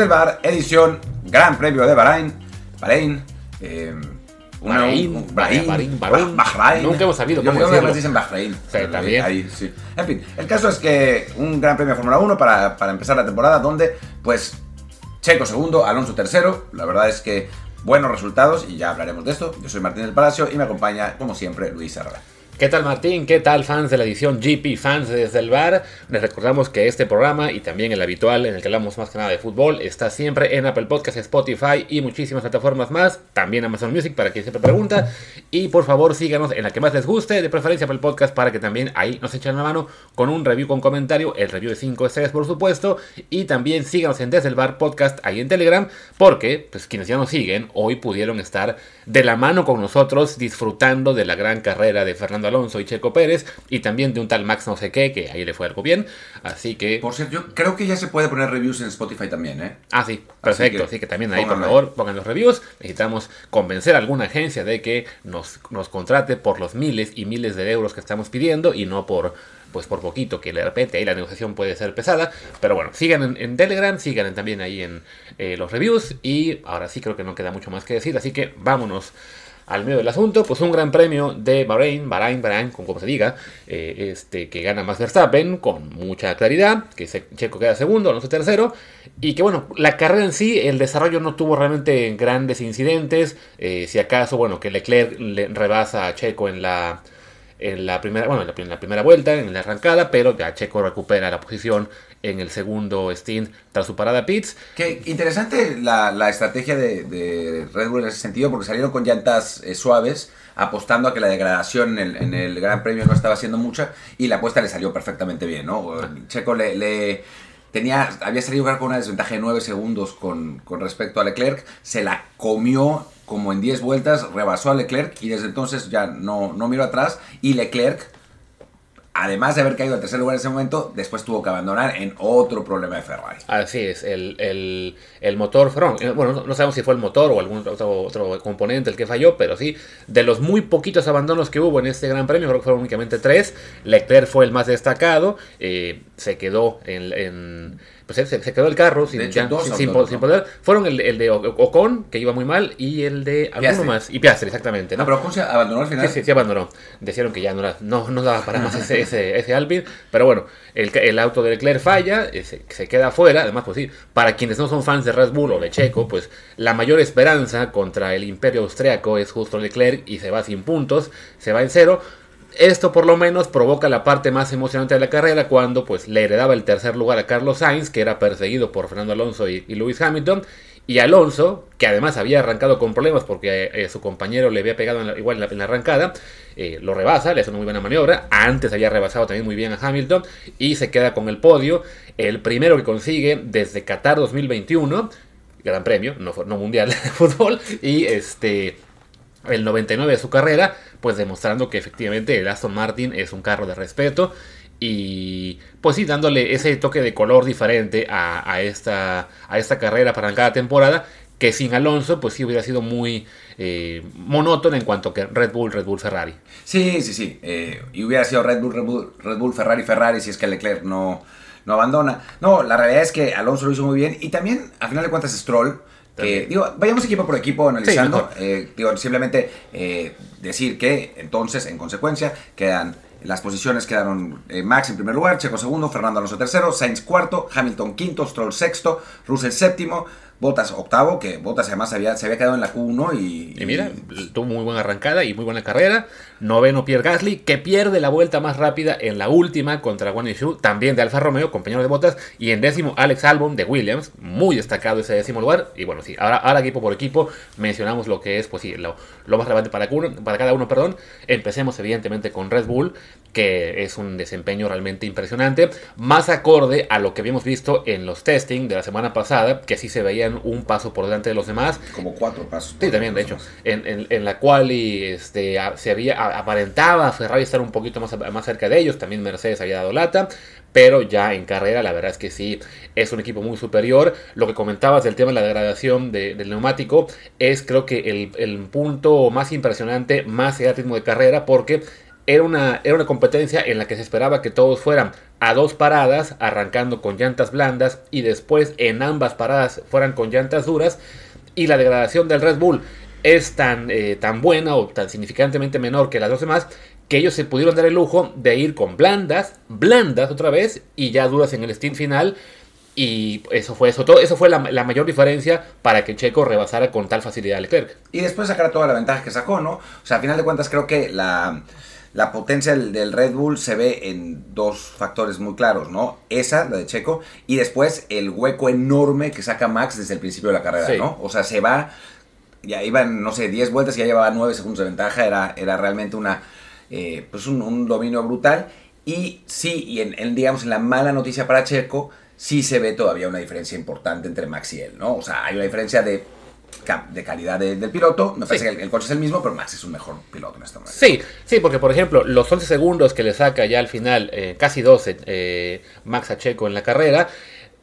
Desde el bar, edición Gran Premio de Bahrein. Bahrein. Eh, una- Bahrein, un- Bahrein, Bahrein, Bahrein. Bahrein. Nunca hemos sabido Yo cómo decirlo. además dicen Bahrein. Sí, también. Ahí, sí. En fin, el caso es que un Gran Premio de Fórmula 1 para, para empezar la temporada donde, pues, Checo segundo, Alonso tercero. La verdad es que buenos resultados y ya hablaremos de esto. Yo soy Martín del Palacio y me acompaña, como siempre, Luis Herrera. ¿Qué tal Martín? ¿Qué tal fans de la edición GP, fans desde el bar? Les recordamos que este programa y también el habitual en el que hablamos más que nada de fútbol está siempre en Apple Podcasts, Spotify y muchísimas plataformas más. También Amazon Music para quien siempre pregunta. Y por favor síganos en la que más les guste, de preferencia Apple Podcast para que también ahí nos echen la mano con un review con comentario, el review de 5 estrellas por supuesto. Y también síganos en Desde el Bar Podcast ahí en Telegram porque pues quienes ya nos siguen hoy pudieron estar de la mano con nosotros disfrutando de la gran carrera de Fernando Alonso y Checo Pérez y también de un tal Max no sé qué, que ahí le fue algo bien. Así que... Por cierto, yo creo que ya se puede poner reviews en Spotify también, ¿eh? Ah, sí, perfecto. que Así que, también ahí, por favor, pongan los reviews. Necesitamos convencer a alguna agencia de que nos, nos contrate por los miles y miles de euros que estamos pidiendo y no por pues por poquito, que de repente ahí la negociación puede ser pesada. Pero bueno, sigan en, en Telegram, sigan en- también ahí en eh, los reviews. Y ahora sí creo que no queda mucho más que decir. Así que vámonos al medio del asunto, pues un gran premio de Bahrein, Bahrein, Bahrein, con como se diga, eh, este, que gana más Verstappen con mucha claridad, que Checo queda segundo, Alonso tercero, y que bueno, la carrera en sí, el desarrollo no tuvo realmente grandes incidentes, eh, si acaso, bueno, que Leclerc le rebasa a Checo en la, primera, en la primera vuelta, en la arrancada, pero ya Checo recupera la posición en el segundo stint tras su parada pits, Qué interesante la, la estrategia de, de Red Bull en ese sentido, porque salieron con llantas eh, suaves, apostando a que la degradación en el, en el Gran Premio no estaba siendo mucha, y la apuesta le salió perfectamente bien, ¿no? Checo le, le- tenía, había salido con una desventaja de 9 segundos con, con respecto a Leclerc, se la comió como en 10 vueltas, rebasó a Leclerc y desde entonces ya no, no miró atrás, y Leclerc además de haber caído al tercer lugar en ese momento, después tuvo que abandonar en otro problema de Ferrari. Así es, el, el, el motor eh, bueno, no, sabemos si fue el motor o algún otro, componente el que falló, pero sí, de los muy poquitos abandonos que hubo en este Gran Premio, creo que fueron únicamente tres, Leclerc fue el más destacado, eh, se quedó en- pues se, se quedó el carro sin, De hecho, ya- dos sin, poder. Fueron el, el de Ocon, que iba muy mal, y el de alguno Piastri. más. Y Piastri, exactamente. No, pero ¿cómo se abandonó al final? Sí, sí, sí abandonó. Decían que ya no, no, no daba para más ese, ese, ese Alpine. Pero bueno, el, el auto de Leclerc falla, eh, se, se queda fuera. Además, pues sí, para quienes no son fans de Red Bull o de Checo, pues la mayor esperanza contra el imperio austriaco es justo Leclerc y se va sin puntos, se va en cero. Esto por lo menos provoca la parte más emocionante de la carrera cuando pues le heredaba el tercer lugar a Carlos Sainz, que era perseguido por Fernando Alonso y, y Lewis Hamilton. Y Alonso, que además había arrancado con problemas porque eh, su compañero le había pegado en la- igual en la, arrancada, eh, lo rebasa, le hace una muy buena maniobra. Antes había rebasado también muy bien a Hamilton y se queda con el podio. El primero que consigue desde Qatar 2021, Gran Premio, no, no mundial de fútbol, y este el 99 de su carrera, pues demostrando que efectivamente el Aston Martin es un carro de respeto y pues sí, dándole ese toque de color diferente a, esta, a esta carrera para cada temporada, que sin Alonso pues sí hubiera sido muy eh, monótona en cuanto que Red Bull, Red Bull, Ferrari. Sí, sí, sí. eh, y hubiera sido Red Bull, Red Bull, Red Bull, Ferrari, Ferrari si es que Leclerc no, no abandona. No, la realidad es que Alonso lo hizo muy bien. Y también, a final de cuentas, Stroll. Que, digo, vayamos equipo por equipo analizando. eh, digo, simplemente eh, decir que entonces, en consecuencia, quedan las posiciones quedaron eh, Max en primer lugar, Checo segundo, Fernando Alonso tercero, Sainz cuarto, Hamilton quinto, Stroll sexto, Russell séptimo, Bottas octavo, que Bottas además había, se había quedado en la Q1 y, Y mira, tuvo muy buena arrancada y muy buena carrera. Noveno Pierre Gasly, que pierde la vuelta más rápida en la última contra Guan Yu, también de Alfa Romeo, compañero de botas. Y en décimo, Alex Albon de Williams, muy destacado ese décimo lugar. Y bueno, sí, ahora, ahora equipo por equipo mencionamos lo que es, pues sí, lo, lo más relevante para, uno- para cada uno, perdón. Empecemos evidentemente con Red Bull, que es un desempeño realmente impresionante, más acorde a lo que habíamos visto en los testing de la semana pasada, que sí se un paso por delante de los demás. como cuatro pasos. Sí, también, de hecho, en, en- en la cual y, este, a- se había, a- aparentaba Ferrari estar un poquito más, más cerca de ellos, también Mercedes había dado lata, pero ya en carrera la verdad es que sí, es un equipo muy superior. Lo que comentabas del tema de la degradación de- del neumático es creo que el, el punto más impresionante, más del ritmo de carrera, porque era una, era una competencia en la que se esperaba que todos fueran a dos paradas, arrancando con llantas blandas y después en ambas paradas fueran con llantas duras. Y la degradación del Red Bull es tan, eh, tan buena o tan significantemente menor que las dos demás que ellos se pudieron dar el lujo de ir con blandas, blandas otra vez y ya duras en el stint final. Y eso fue eso. Todo, eso fue la, mayor diferencia para que Checo rebasara con tal facilidad a Leclerc. Y después sacar toda la ventaja que sacó, ¿no? O sea, a final de cuentas creo que la, la potencia del, Red Bull se ve en dos factores muy claros, ¿no? Esa, la de Checo, y después el hueco enorme que saca Max desde el principio de la carrera, ¿no? O sea, se va, ya iban, no sé, 10 vueltas y ya llevaba 9 segundos de ventaja, era, era realmente una, eh, pues un, dominio brutal. Y sí, y en, digamos, en la mala noticia para Checo, sí se ve todavía una diferencia importante entre Max y él, ¿no? O sea, hay una diferencia de de calidad del piloto. Me parece que el, coche es el mismo, pero Max es un mejor piloto en esta manera. Sí, sí, porque por ejemplo, los 11 segundos que le saca ya al final, eh, casi 12, eh, Max a Checo en la carrera,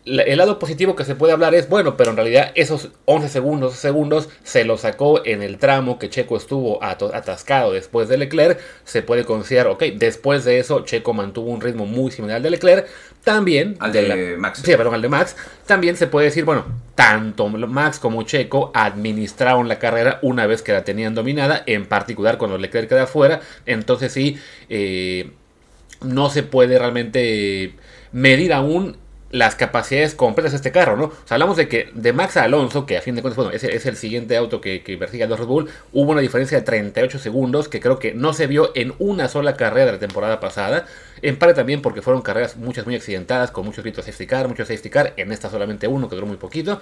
el lado positivo que se puede hablar es, bueno, pero en realidad esos 11 segundos, segundos se lo sacó en el tramo que Checo estuvo atascado después de Leclerc. Se puede considerar, ok, después de eso Checo mantuvo un ritmo muy similar al de Leclerc. También... Al de, Max. Sí, perdón, al de Max. También se puede decir, bueno, tanto Max como Checo administraron la carrera una vez que la tenían dominada, en particular cuando Leclerc queda afuera. Entonces sí, eh, no se puede realmente medir aún las capacidades completas de este carro, ¿no? O sea, hablamos de que de Max Alonso, que a fin de cuentas, bueno, ese es el siguiente auto que, que persigue a Red Bull, hubo una diferencia de 38 segundos que creo que no se vio en una sola carrera de la temporada pasada. En parte también porque fueron carreras muchas muy accidentadas, con muchos gritos safety car, muchos safety car, en esta solamente uno que duró muy poquito.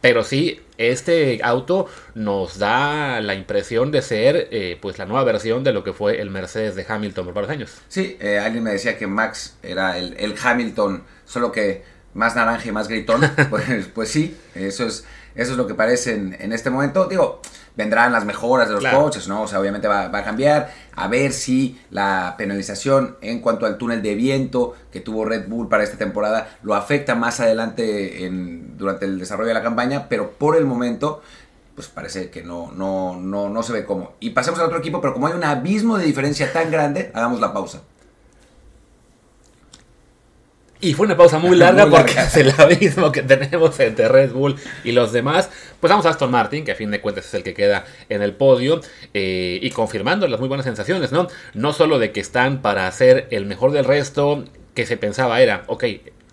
Pero sí, este auto nos da la impresión de ser eh, pues la nueva versión de lo que fue el Mercedes de Hamilton por varios años. Sí, eh, alguien me decía que Max era el Hamilton solo que más naranja y más gritón, pues, pues sí, eso es, eso es lo que parece en, este momento. Digo, vendrán las mejoras de los coches, ¿no? O sea, obviamente va, a cambiar. A ver si la penalización en cuanto al túnel de viento que tuvo Red Bull para esta temporada lo afecta más adelante en, durante el desarrollo de la campaña, pero por el momento pues parece que no, no, no, no se ve cómo. Y pasemos al otro equipo, pero como hay un abismo de diferencia tan grande, hagamos la pausa. Y fue una pausa muy larga porque es el abismo que tenemos entre Red Bull y los demás. Pues vamos a Aston Martin, que a fin de cuentas es el que queda en el podio, eh, y confirmando las muy buenas sensaciones, ¿no? No solo de que están para ser el mejor del resto, que se pensaba era, ok,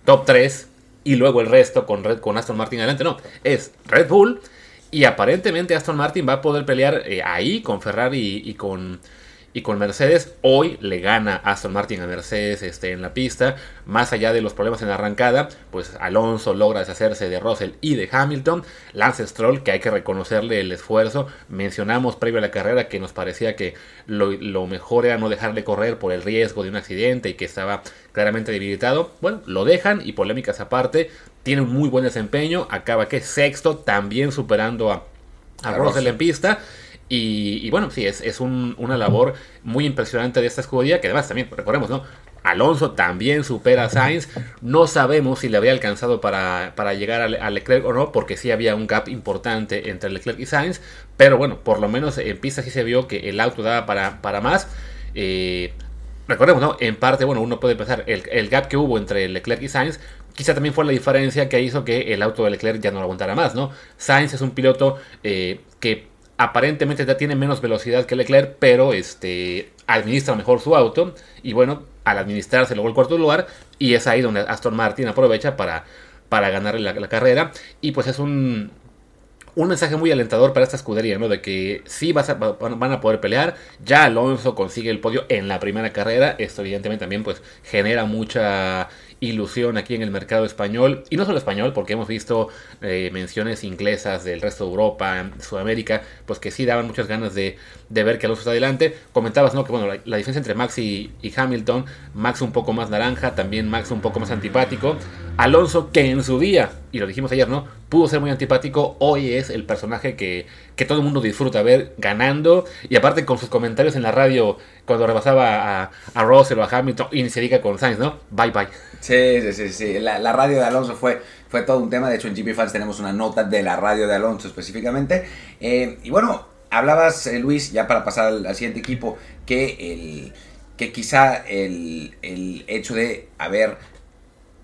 top 3 y luego el resto con, Red, con Aston Martin adelante, no, es Red Bull y aparentemente Aston Martin va a poder pelear eh, ahí con Ferrari y con y con Mercedes, hoy le gana Aston Martin a Mercedes este, en la pista. Más allá de los problemas en la arrancada, pues Alonso logra deshacerse de Russell y de Hamilton. Lance Stroll, que hay que reconocerle el esfuerzo. Mencionamos previo a la carrera que nos parecía que lo, mejor era no dejarle correr por el riesgo de un accidente y que estaba claramente debilitado. Bueno, lo dejan y polémicas aparte. Tiene un muy buen desempeño. Acaba que sexto, también superando a, a Russell en pista. Y, bueno, sí, es, es una labor muy impresionante de esta escudería, que además también, recordemos, ¿no? Alonso también supera a Sainz. No sabemos si le habría alcanzado para, llegar a, Leclerc o no, porque sí había un gap importante entre Leclerc y Sainz. Pero bueno, por lo menos en pista sí se vio que el auto daba para, para más. Eh, recordemos, ¿no? En parte, bueno, uno puede pensar, el, el, gap que hubo entre Leclerc y Sainz, quizá también fue la diferencia que hizo que el auto de Leclerc ya no lo aguantara más, ¿no? Sainz es un piloto eh, que aparentemente ya tiene menos velocidad que Leclerc, pero este, administra mejor su auto. Y bueno, al administrarse luego el cuarto lugar. Y es ahí donde Aston Martin aprovecha para, para ganar la, carrera. Y pues es un, un mensaje muy alentador para esta escudería, ¿no? De que sí vas van a poder pelear. Ya Alonso consigue el podio en la primera carrera. Esto evidentemente también pues genera mucha ilusión aquí en el mercado español, y no solo español, porque hemos visto eh, menciones inglesas del resto de Europa, Sudamérica, pues que sí daban muchas ganas de, ver que Alonso está adelante. Comentabas, ¿no? Que bueno, la, diferencia entre Max y, Hamilton, Max un poco más naranja, también Max un poco más antipático. Alonso, que en su día, y lo dijimos ayer, ¿no? Pudo ser muy antipático, hoy es el personaje que, que todo el mundo disfruta ver ganando, y aparte con sus comentarios en la radio cuando rebasaba a, a Russell o a Hamilton, y se diga con Sainz, ¿no? Bye bye. Sí, sí, La, radio de Alonso fue, fue todo un tema. De hecho, en GP Fans tenemos una nota de la radio de Alonso específicamente. Eh, y bueno, hablabas, eh, Luis, ya para pasar al, siguiente equipo, que el, que quizá el, el hecho de haber,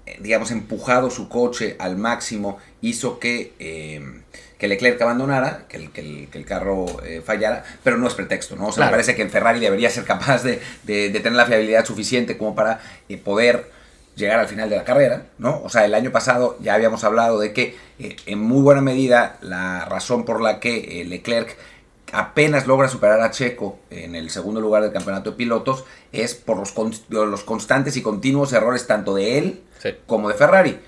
eh, digamos, empujado su coche al máximo hizo que, eh, que Leclerc abandonara, que el, que el, que el carro eh, fallara, pero no es pretexto, ¿no? O sea, Claro. me parece que el Ferrari debería ser capaz de, de- de tener la fiabilidad suficiente como para eh, poder llegar al final de la carrera, ¿no? O sea, el año pasado ya habíamos hablado de que eh, en muy buena medida la razón por la que eh, Leclerc apenas logra superar a Checo en el segundo lugar del campeonato de pilotos es por los, con- los constantes y continuos errores tanto de él Sí. como de Ferrari.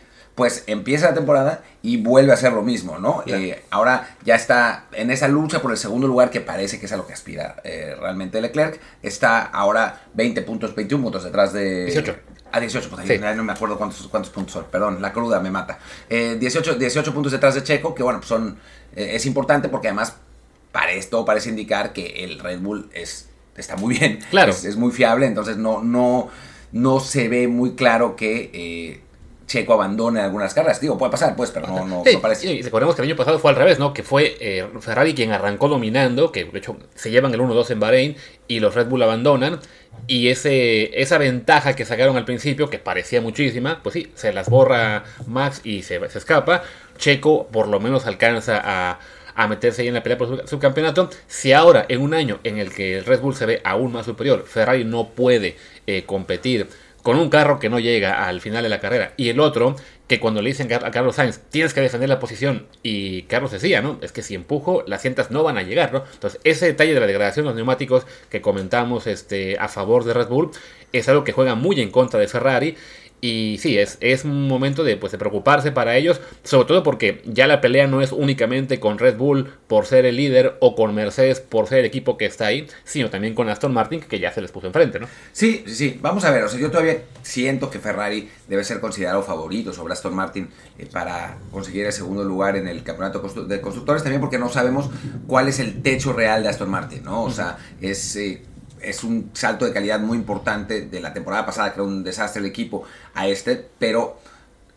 Pues empieza la temporada y vuelve a hacer lo mismo, ¿no? Claro. Eh, ahora ya está en esa lucha por el segundo lugar que parece que es a lo que aspira eh, realmente Leclerc. Está ahora 20 puntos, 21 puntos detrás de... 18. Ah, 18, pues ahí Sí. no me acuerdo cuántos, cuántos puntos son, perdón, la cruda me mata. Eh, 18, 18 puntos detrás de Checo, que bueno, pues son, eh, es importante porque además para esto parece indicar que el Red Bull es, está muy bien, Claro. es, es muy fiable, entonces no, no, no se ve muy claro que Checo abandone algunas carreras. Digo, puede pasar, pues, pero no, no, Sí, no parece. y recordemos que el año pasado fue al revés, ¿no? Que fue eh, Ferrari quien arrancó dominando, que de hecho se llevan el 1-2 en Bahrein y los Red Bull abandonan. Y ese, esa ventaja que sacaron al principio, que parecía muchísima, pues sí, se las borra Max y se, se escapa. Checo por lo menos alcanza a, a meterse ahí en la pelea por su, su campeonato. Si ahora, en un año en el que el Red Bull se ve aún más superior, Ferrari no puede eh, competir con un carro que no llega al final de la carrera y el otro que cuando le dicen a Carlos Sainz tienes que defender la posición y Carlos decía, ¿no? Es que si empujo las cientas no van a llegar, ¿no? Entonces ese detalle de la degradación de los neumáticos que comentamos este, a favor de Red Bull es algo que juega muy en contra de Ferrari y sí, es, es un momento de, pues, de preocuparse para ellos, sobre todo porque ya la pelea no es únicamente con Red Bull por ser el líder o con Mercedes por ser el equipo que está ahí, sino también con Aston Martin que ya se les puso enfrente, ¿no? Sí, sí, sí. Vamos a ver, o sea, yo todavía siento que Ferrari debe ser considerado favorito sobre Aston Martin eh, para conseguir el segundo lugar en el campeonato de constructores, también porque no sabemos cuál es el techo real de Aston Martin, ¿no? O sea, es, eh, es un salto de calidad muy importante de la temporada pasada, que era un desastre el equipo, a este, pero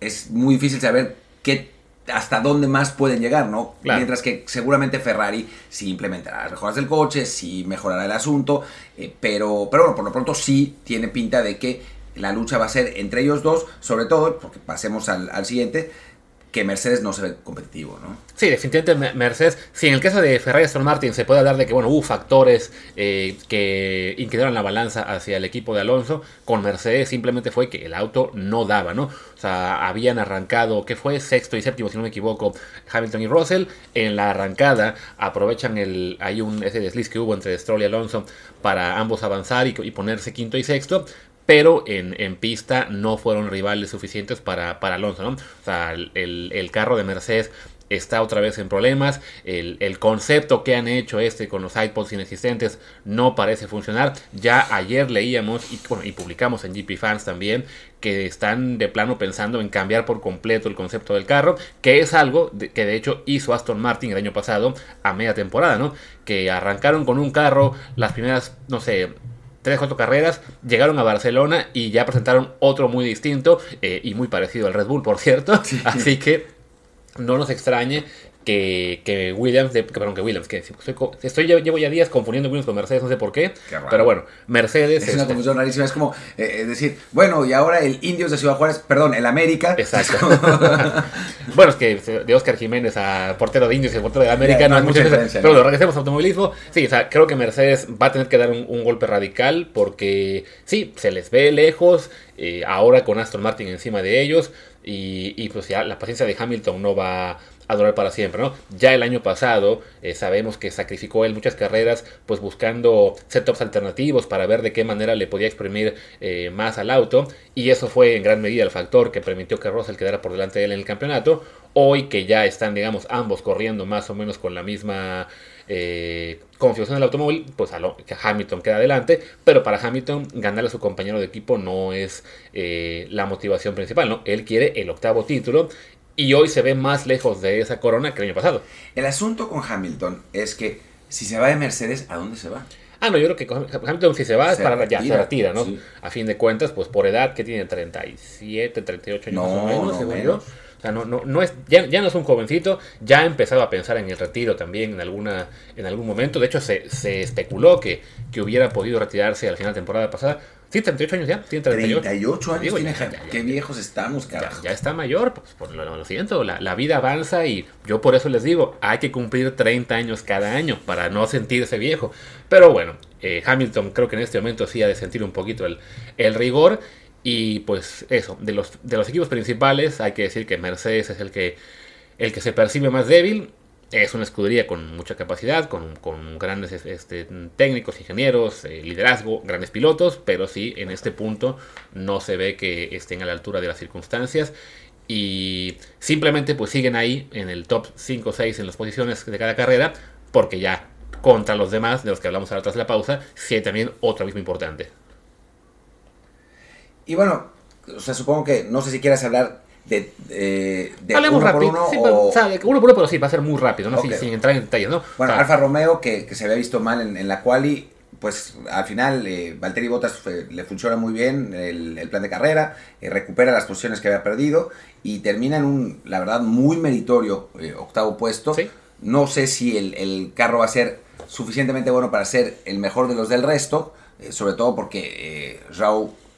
es muy difícil saber qué hasta dónde más pueden llegar, ¿no? Claro. Mientras que seguramente Ferrari sí implementará las mejoras del coche, sí mejorará el asunto, eh, pero, pero bueno, por lo pronto sí tiene pinta de que la lucha va a ser entre ellos dos, sobre todo, porque pasemos al, al siguiente, que Mercedes no se ve competitivo, ¿no? Sí, definitivamente Me- Mercedes. Si en el caso de Ferrari Aston Martin se puede hablar de que, bueno, hubo factores eh, que inclinaron la balanza hacia el equipo de Alonso, con Mercedes simplemente fue que el auto no daba, ¿no? O sea, habían arrancado, ¿qué fue? Sexto y séptimo, si no me equivoco, Hamilton y Russell. En la arrancada aprovechan el, hay un, ese desliz que hubo entre Stroll y Alonso para ambos avanzar y ponerse quinto y sexto pero en, en pista no fueron rivales suficientes para, para Alonso, ¿no? O sea, el, el- carro de Mercedes está otra vez en problemas, el, el concepto que han hecho este con los iPods inexistentes no parece funcionar, ya ayer leíamos y, bueno, y publicamos en GP Fans también que están de plano pensando en cambiar por completo el concepto del carro, que es algo que de hecho hizo Aston Martin el año pasado a media temporada, ¿no? Que arrancaron con un carro las primeras, no sé, tres, cuatro carreras, llegaron a Barcelona y ya presentaron otro muy distinto eh, y muy parecido al Red Bull, por cierto. Así que no nos extrañe que, que Williams, de, que, perdón, que Williams, que estoy, estoy, llevo ya días confundiendo Williams con Mercedes, no sé por qué, pero bueno, Mercedes... Es una este, confusión rarísima, es como eh, eh, decir, bueno, y ahora el Indios de Ciudad Juárez, perdón, el América. Exacto. bueno, es que de Oscar Jiménez a portero de Indios y portero de América Ya, no no hay mucha diferencia. Pero ¿no? lo regresemos a automovilismo. Sí, o sea, creo que Mercedes va a tener que dar un, un golpe radical porque sí, se les ve lejos, eh, ahora con Aston Martin encima de ellos y, y, pues ya la paciencia de Hamilton no va a durar para siempre, ¿no? Ya el año pasado eh, sabemos que sacrificó él muchas carreras pues buscando setups alternativos para ver de qué manera le podía exprimir eh, más al auto y eso fue en gran medida el factor que permitió que Russell quedara por delante de él en el campeonato. Hoy que ya están, digamos, ambos corriendo más o menos con la misma eh, configuración del automóvil, pues Hamilton queda adelante, pero para Hamilton ganarle a su compañero de equipo no es eh, la motivación principal, ¿no? Él quiere el octavo título y hoy se ve más lejos de esa corona que el año pasado. El asunto con Hamilton es que si se va de Mercedes, ¿a dónde se va? Ah, no, yo creo que Hamilton si se va es para ya, retira, se retira, ¿no? sí. A fin de cuentas, pues por edad que tiene 37, 38 años No, más o menos, no, según menos. yo. O sea, no, no, no es, ya, ya, no es un jovencito, ya ha empezado a pensar en el retiro también en, alguna, en algún momento. De hecho, se, se especuló que, que hubiera podido retirarse al final de temporada pasada. Sí, 38 años ya. Tiene 38, 38 años. Digo, tiene, ya, qué viejos estamos, carajo. Ya, está mayor, pues por lo, lo siento, la, la, vida avanza y yo por eso les digo, hay que cumplir 30 años cada año para no sentirse viejo. Pero bueno, eh, Hamilton creo que en este momento sí ha de sentir un poquito el, el rigor. Y pues eso, de los, de los equipos principales hay que decir que Mercedes es el que, el que se percibe más débil. Es una escudería con mucha capacidad, con, con grandes este, técnicos, ingenieros, eh, liderazgo, grandes pilotos, pero sí en este punto no se ve que estén a la altura de las circunstancias y simplemente pues siguen ahí en el top 5 o 6 en las posiciones de cada carrera porque ya contra los demás de los que hablamos ahora tras la pausa, sí hay también otro mismo importante. Y bueno, o sea, supongo que no sé si quieras hablar de, de, de Hablemos uno rápido. por uno sí, o... pero, o sea, uno por uno, pero sí, va a ser muy rápido, ¿no? Sin, sin entrar en detalles, ¿no? Bueno, Alfa Romeo, que, que se había visto mal en, en la quali, pues al final eh, Valtteri Bottas eh, le funciona muy bien el, el plan de carrera, eh, recupera las posiciones que había perdido y termina en un, la verdad, muy meritorio eh, octavo puesto. Sí. No sé si el, el carro va a ser suficientemente bueno para ser el mejor de los del resto, sobre todo porque eh,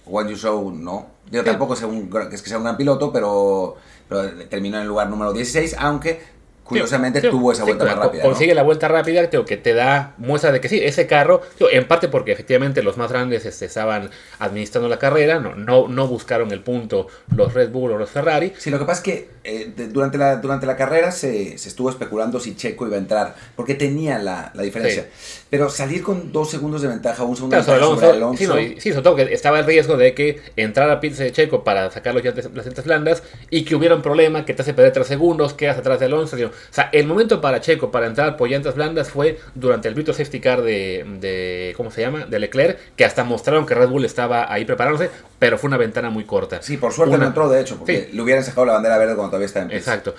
Guan Yu Zhou, no. Yo Sí. tampoco sé un, que es que sea un gran piloto, pero, pero terminó en el lugar número 16, aunque curiosamente Sí, tuvo esa sí, vuelta más rápida. ¿no? Consigue la vuelta rápida tío, que te da muestra de que sí, ese carro, tío, en parte porque efectivamente los más grandes este, estaban administrando la carrera, no, no, no buscaron el punto los Red Bull o los Ferrari. Sí, lo que pasa es que eh, de- durante, la, durante la carrera se, se estuvo especulando si Checo iba a entrar, porque tenía la, la diferencia. Pero salir con dos segundos de ventaja, un segundo Claro, de sobre ventaja Alonso, sobre Alonso. sí, no, y- sí, sobre todo que estaba el riesgo de que entrara a pits de Checo para sacar los llantas- las llantas blandas y que hubiera un problema que te hace perder 3 segundos, quedas atrás de Alonso. O sea, el momento para Checo para entrar por llantas blandas fue durante el Brito Safety Car de, de- ¿cómo se llama? De Leclerc, que hasta mostraron que Red Bull estaba ahí preparándose, pero fue una ventana muy corta. Sí, por suerte Una- no entró, de hecho, porque Sí. le hubieran sacado la bandera verde cuando todavía pits. Exacto.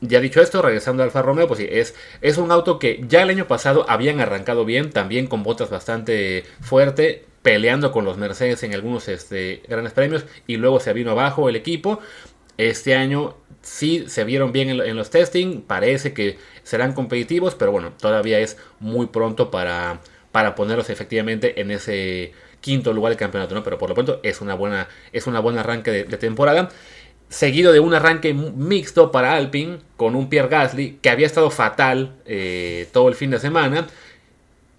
Ya dicho esto, regresando al Alfa Romeo, pues sí, es, es un auto que ya el año pasado habían arrancado bien, también con botas bastante fuerte, peleando con los Mercedes en algunos este, grandes premios, y luego se vino abajo el equipo. Este año sí se vieron bien en, lo- en los testing, parece que serán competitivos, pero bueno, todavía es muy pronto para, para ponerlos efectivamente en ese quinto lugar del campeonato, ¿no? Pero por lo pronto es una buena, es una buena arranque de temporada seguido de un arranque mixto para Alpine con un Pierre Gasly que había estado fatal eh, todo el fin de semana,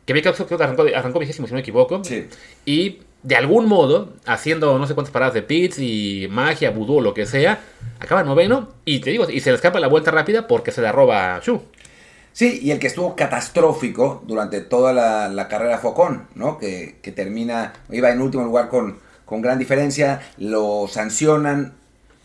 que había creo que arrancó, arrancó vigésimo si no me equivoco, Sí. y de algún modo, haciendo no sé cuántas paradas de pits y magia, vudú o lo que sea, acaba noveno y te digo, y se le escapa la vuelta rápida porque se la roba Shu. Sí, y el que estuvo catastrófico durante toda la, la carrera fue Ocon, ¿no? Que, que termina, iba en último lugar con, con gran diferencia, lo sancionan,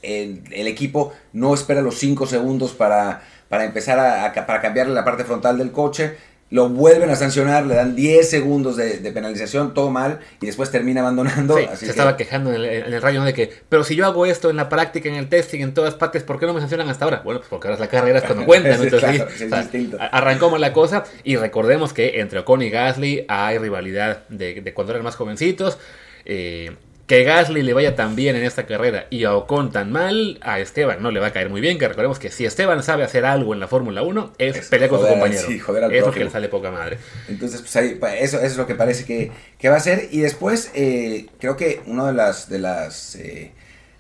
el, el equipo no espera los 5 segundos para, para empezar a, a- para cambiarle la parte frontal del coche, lo vuelven a sancionar, le dan 10 segundos de, de penalización, todo mal, y después termina abandonando. Sí, así se que- estaba quejando en el, en el radio ¿no? de que, pero si yo hago esto en la práctica, en el testing, en todas partes, ¿por qué no me sancionan hasta ahora? Bueno, pues porque ahora es la carrera es cuando cuentan. ¿no? Entonces, claro, sí, o sea, arrancó mal la cosa y recordemos que entre Ocon y Gasly hay rivalidad de, de cuando eran más jovencitos. eh, que Gasly le vaya tan bien en esta carrera y a Ocon tan mal, a Esteban no le va a caer muy bien. Que recordemos que si Esteban sabe hacer algo en la Fórmula 1, es, Es pelear con su joder al- compañero. sí, joder al que le sale poca madre. Entonces, pues ahí, eso, eso es lo que parece que, que va a ser. Y después, eh, creo que una de las, de las eh,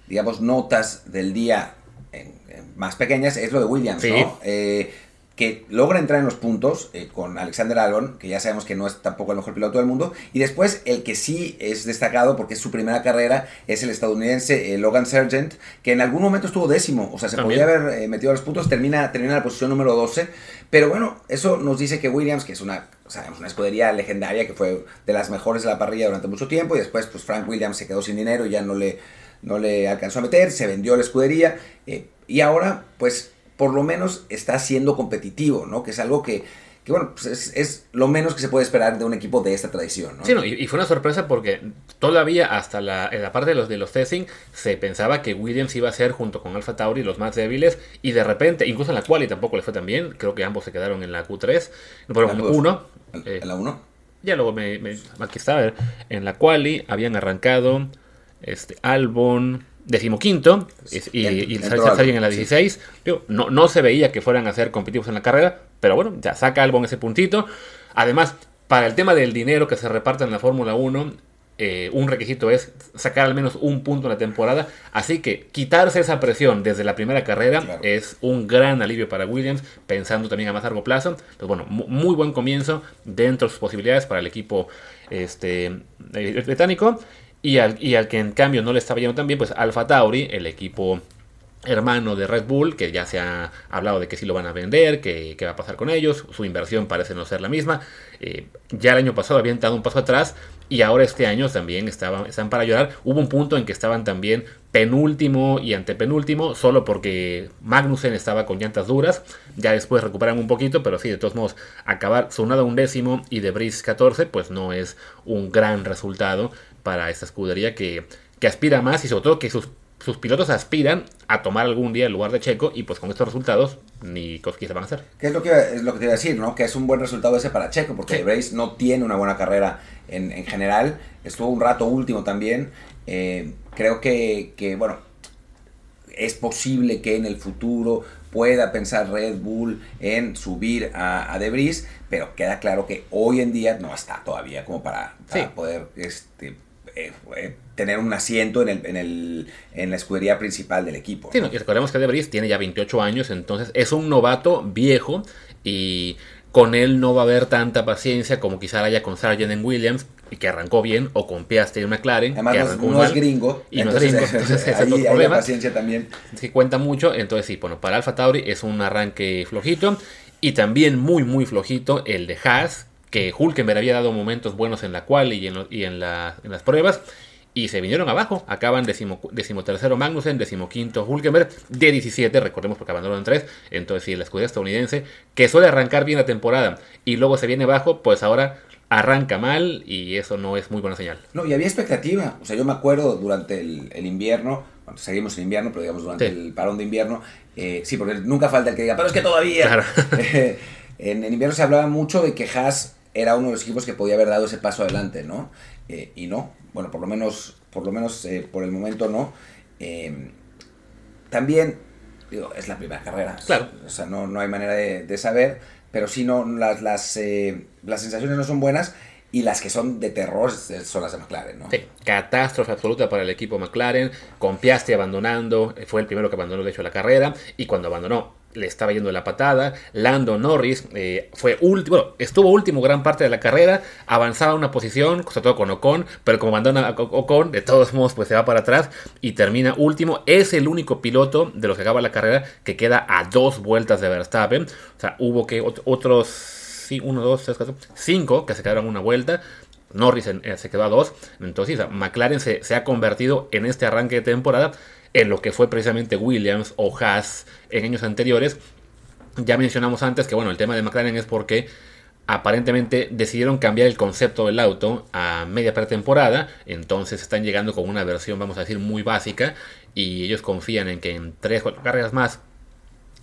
digamos, notas del día en- en más pequeñas es lo de Williams, Sí. ¿no? Eh, que logra entrar en los puntos eh, con Alexander Albon, que ya sabemos que no es tampoco el mejor piloto del mundo. Y después, el que sí es destacado, porque es su primera carrera, es el estadounidense eh, Logan Sargent, que en algún momento estuvo décimo. O sea, se También. podía haber eh, metido a los puntos, termina, termina en la posición número 12. Pero bueno, eso nos dice que Williams, que es una, sabemos, una escudería legendaria, que fue de las mejores de la parrilla durante mucho tiempo, y después pues Frank Williams se quedó sin dinero y ya no le, no le alcanzó a meter, se vendió la escudería, eh, y ahora pues por lo menos está siendo competitivo, ¿no? Que es algo que, que bueno, pues es, es lo menos que se puede esperar de un equipo de esta tradición, ¿no? Sí, no, y, y fue una sorpresa porque todavía hasta la, en la parte de los de los testing se pensaba que Williams iba a ser junto con Alfa Tauri los más débiles y de repente, incluso en la quali tampoco le fue tan bien, creo que ambos se quedaron en la Q3, pero en La Q2. uno, ¿En- eh, en la 1? ya luego me, me- aquí está, a ver, en la quali habían arrancado este Albon, decimoquinto y, y, en la 16. no, no se veía que fueran a ser competitivos en la carrera, pero bueno, ya saca algo en ese puntito. Además, para el tema del dinero que se reparte en la Fórmula 1, eh, un requisito es sacar al menos un punto en la temporada. Así que quitarse esa presión desde la primera carrera es un gran alivio para Williams, pensando también a más largo plazo. Entonces, bueno, muy buen comienzo dentro de sus posibilidades para el equipo este, británico. Y al, y al que en cambio no le estaba yendo tan bien, pues Alfa Tauri, el equipo hermano de Red Bull, que ya se ha hablado de que sí lo van a vender, que, va a pasar con ellos, su inversión parece no ser la misma. Eh, ya el año pasado habían dado un paso atrás y ahora este año también estaban, están para llorar. Hubo un punto en que estaban también penúltimo y antepenúltimo, solo porque Magnussen estaba con llantas duras. Ya después recuperan un poquito, pero sí, de todos modos, acabar sonado un décimo y de Brice 14, pues no es un gran resultado para esta escudería que, que aspira más y sobre todo que sus sus pilotos aspiran a tomar algún día el lugar de Checo y pues con estos resultados ni cosquillas se van a hacer. ¿Qué es lo que, es lo que te iba a decir, ¿no? Que es un buen resultado ese para Checo, porque sí. no tiene una buena carrera en, general. Estuvo un rato último también. Eh, creo que, que, bueno, es posible que en el futuro pueda pensar Red Bull en subir a, a Debris, pero queda claro que hoy en día no está todavía como para, poder este, eh, eh, tener un asiento en, el, en, el, en la escudería principal del equipo. Sí, y recordemos que Debris tiene ya 28 años, entonces es un novato viejo y con él no va a haber tanta paciencia como quizá haya con Sargent en Williams, y que arrancó bien, o con Piastri en McLaren, Además, que arrancó no, es gringo. Y no es gringo, entonces ese es problema. paciencia también. Sí, cuenta mucho, entonces sí, bueno, para Alfa Tauri es un arranque flojito, y también muy, muy flojito el de Haas, que Hulkenberg había dado momentos buenos en la cual y en, y en, la, en las pruebas. Y se vinieron abajo. Acaban decimo, decimotercero Magnussen, decimoquinto Hulkenberg, de 17, recordemos porque abandonaron en 3. Entonces, sí, la escudería estadounidense, que suele arrancar bien la temporada y luego se viene abajo, pues ahora arranca mal y eso no es muy buena señal. No, y había expectativa. O sea, yo me acuerdo durante el, invierno, cuando seguimos en invierno, pero digamos durante el parón de invierno, eh, sí, porque nunca falta el que diga, pero es que todavía. Claro. en, en invierno se hablaba mucho de que Haas era uno de los equipos que podía haber dado ese paso adelante, ¿no? Eh, y no, bueno, por lo menos, por, lo menos eh, por el momento no. Eh, también, digo, es la primera carrera. Claro. O sea, no, no hay manera de, saber, pero sí, no, las, las, las sensaciones no son buenas y las que son de terror son las de McLaren, ¿no? Sí, catástrofe absoluta para el equipo McLaren, con Piastri abandonando, fue el primero que abandonó de hecho la carrera, y cuando abandonó le estaba yendo la patada. Lando Norris eh, fue último, estuvo último gran parte de la carrera, avanzaba una posición, sobre todo con Ocon, pero como abandona a Ocon, de todos modos, pues se va para atrás y termina último. Es el único piloto de los que acaba la carrera que queda a dos vueltas de Verstappen. O sea, hubo que otros sí, uno, dos, tres, cuatro, cinco que se quedaron una vuelta. Norris eh, se quedó a dos. Entonces, McLaren se ha convertido en este arranque de temporada en lo que fue precisamente Williams o Haas en años anteriores. Ya mencionamos antes que bueno, el tema de McLaren es porque aparentemente decidieron cambiar el concepto del auto a media pretemporada, entonces están llegando con una versión, vamos a decir, muy básica y ellos confían en que en 3 4 carreras más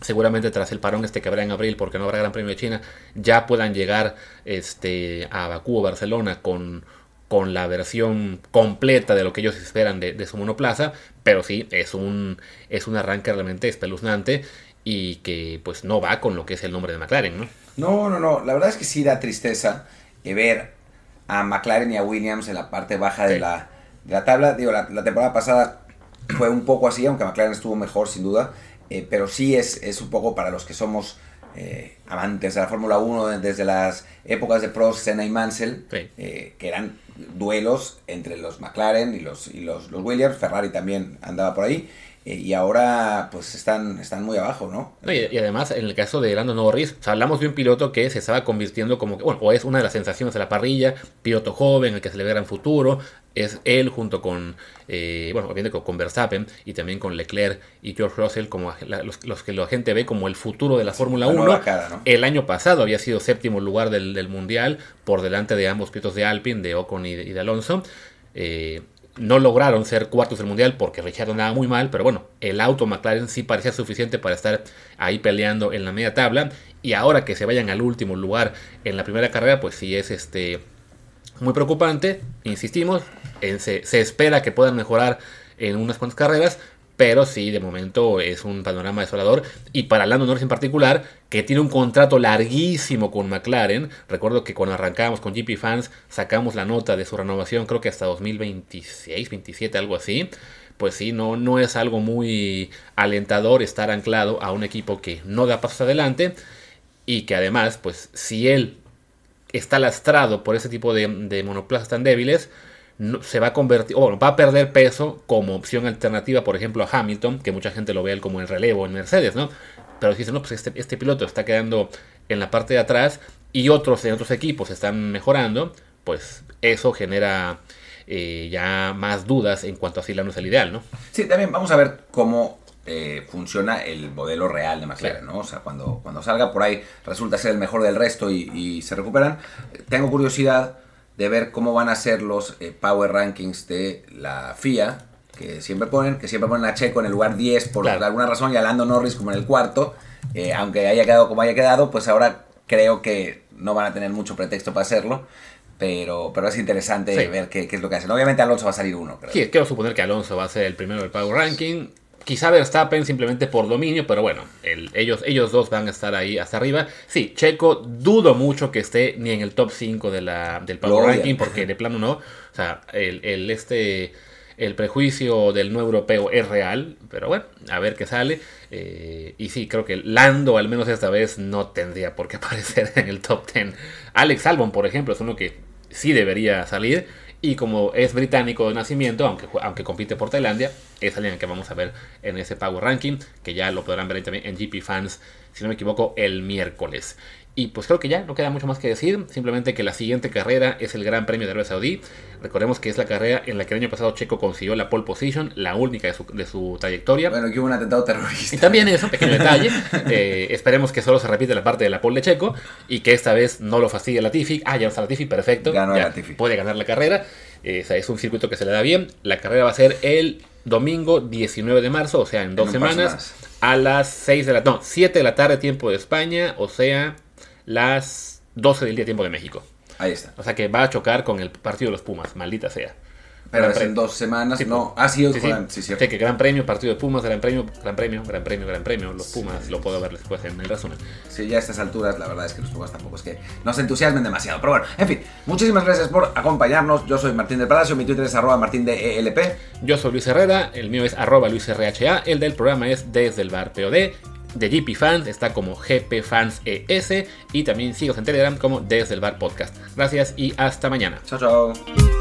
seguramente tras el parón este que habrá en abril porque no habrá Gran Premio de China, ya puedan llegar este, a Bakú o Barcelona con con la versión completa de lo que ellos esperan de, su monoplaza, pero sí, es un, es un arranque realmente espeluznante y que pues no va con lo que es el nombre de McLaren, ¿no? No, no, no, la verdad es que sí da tristeza ver a McLaren y a Williams en la parte baja de, la, de la, tabla. Digo, la, temporada pasada fue un poco así, aunque McLaren estuvo mejor sin duda, eh, pero sí es, es un poco para los que somos eh, amantes de la Fórmula 1 desde las épocas de Prost, Senna y Mansell, eh, que eran duelos entre los McLaren y los, y los, los Williams, Ferrari también andaba por ahí, y ahora pues están, están muy abajo, ¿no? y, además, en el caso de Lando Norris, hablamos de un piloto que se estaba convirtiendo como que, bueno, o es una de las sensaciones de la parrilla, piloto joven, el que se le ve en futuro, es él junto con, eh, bueno, obviamente con, Verstappen y también con Leclerc y George Russell, como los, que la gente ve como el futuro de la Fórmula 1. El año pasado había sido séptimo lugar del, Mundial, por delante de ambos pilotos de Alpine, de Ocon y de, Alonso. Eh, no lograron ser cuartos del mundial porque Richard andaba muy mal, pero bueno, el auto McLaren sí parecía suficiente para estar ahí peleando en la media tabla. Y ahora que se vayan al último lugar en la primera carrera, pues sí es este muy preocupante. Insistimos, se, espera que puedan mejorar en unas cuantas carreras, pero sí, de momento es un panorama desolador. Y para Lando Norris en particular, que tiene un contrato larguísimo con McLaren. Recuerdo que cuando arrancábamos con GP Fans, sacamos la nota de su renovación, creo que hasta 2026, 27, algo así. Pues sí, no, no es algo muy alentador estar anclado a un equipo que no da pasos adelante. Y que además, pues si él está lastrado por ese tipo de monoplazas tan débiles, se va a convertir, o va a perder peso como opción alternativa, por ejemplo, a Hamilton, que mucha gente lo ve como el relevo en Mercedes, ¿no? Pero si dicen, no, pues este, este, piloto está quedando en la parte de atrás y otros en otros equipos están mejorando, pues eso genera eh, ya más dudas en cuanto a si la no es el ideal, ¿no? Sí, también vamos a ver cómo eh, funciona el modelo real de McLaren, ¿no? O sea, cuando, cuando salga por ahí resulta ser el mejor del resto y, y se recuperan. Tengo curiosidad de ver cómo van a ser los eh, Power Rankings de la FIA, que siempre ponen, que siempre ponen a Checo en el lugar 10 por alguna razón y a Lando Norris como en el cuarto, eh, aunque haya quedado como haya quedado, pues ahora creo que no van a tener mucho pretexto para hacerlo. Pero, pero es interesante ver qué, qué, es lo que hacen. Obviamente Alonso va a salir uno. Creo. Sí, quiero suponer que Alonso va a ser el primero del Power Ranking. Quizá Verstappen simplemente por dominio, pero bueno, ellos, ellos dos van a estar ahí hasta arriba. Sí, Checo dudo mucho que esté ni en el top 5 de la, del Power Ranking, porque de plano no. O sea, el, este, el prejuicio del no europeo es real, pero bueno, a ver qué sale. Eh, y sí, creo que Lando, al menos esta vez, no tendría por qué aparecer en el top 10. Alex Albon, por ejemplo, es uno que sí debería salir. Y como es británico de nacimiento, aunque, aunque compite por Tailandia, es alguien que vamos a ver en ese Power Ranking, que ya lo podrán ver también en GP Fans, si no me equivoco, el miércoles. Y pues creo que ya no queda mucho más que decir, simplemente que la siguiente carrera es el Gran Premio de Arabia Saudí. Recordemos que es la carrera en la que el año pasado Checo consiguió la pole position, la única de su, de su trayectoria. Bueno, que hubo un atentado terrorista. Y también eso, pequeño detalle. Eh, esperemos que solo se repite la parte de la pole de Checo y que esta vez no lo fastidie Latifi. Ah, ya no está Latifi, perfecto. Ganó ya Latifi. Puede ganar la carrera. Eh, es un circuito que se le da bien. La carrera va a ser el domingo 19 de marzo, o sea, en dos en semanas, a las 6 de la, no, 7 de la tarde tiempo de España, o sea, las 12 del día tiempo de México. Ahí está. O sea que va a chocar con el partido de los Pumas, maldita sea. Pero es en dos semanas, no. Ah, sí, sí, sí. sí, que Gran Premio, partido de Pumas, Gran Premio, Gran Premio, Gran Premio, Gran Premio. Los Pumas lo puedo ver después en el resumen. Sí, ya a estas alturas, la verdad es que los Pumas tampoco es que nos entusiasmen demasiado. Pero bueno, en fin, muchísimas gracias por acompañarnos. Yo soy Martín del Palacio, mi Twitter es arroba martín de ELP. Yo soy Luis Herrera, el mío es arroba Luis RHA, el del programa es desde el bar POD de GP Fans está como GP Fans ES y también sigo en Telegram como Desde el Bar Podcast. Gracias y hasta mañana. Chao, chao.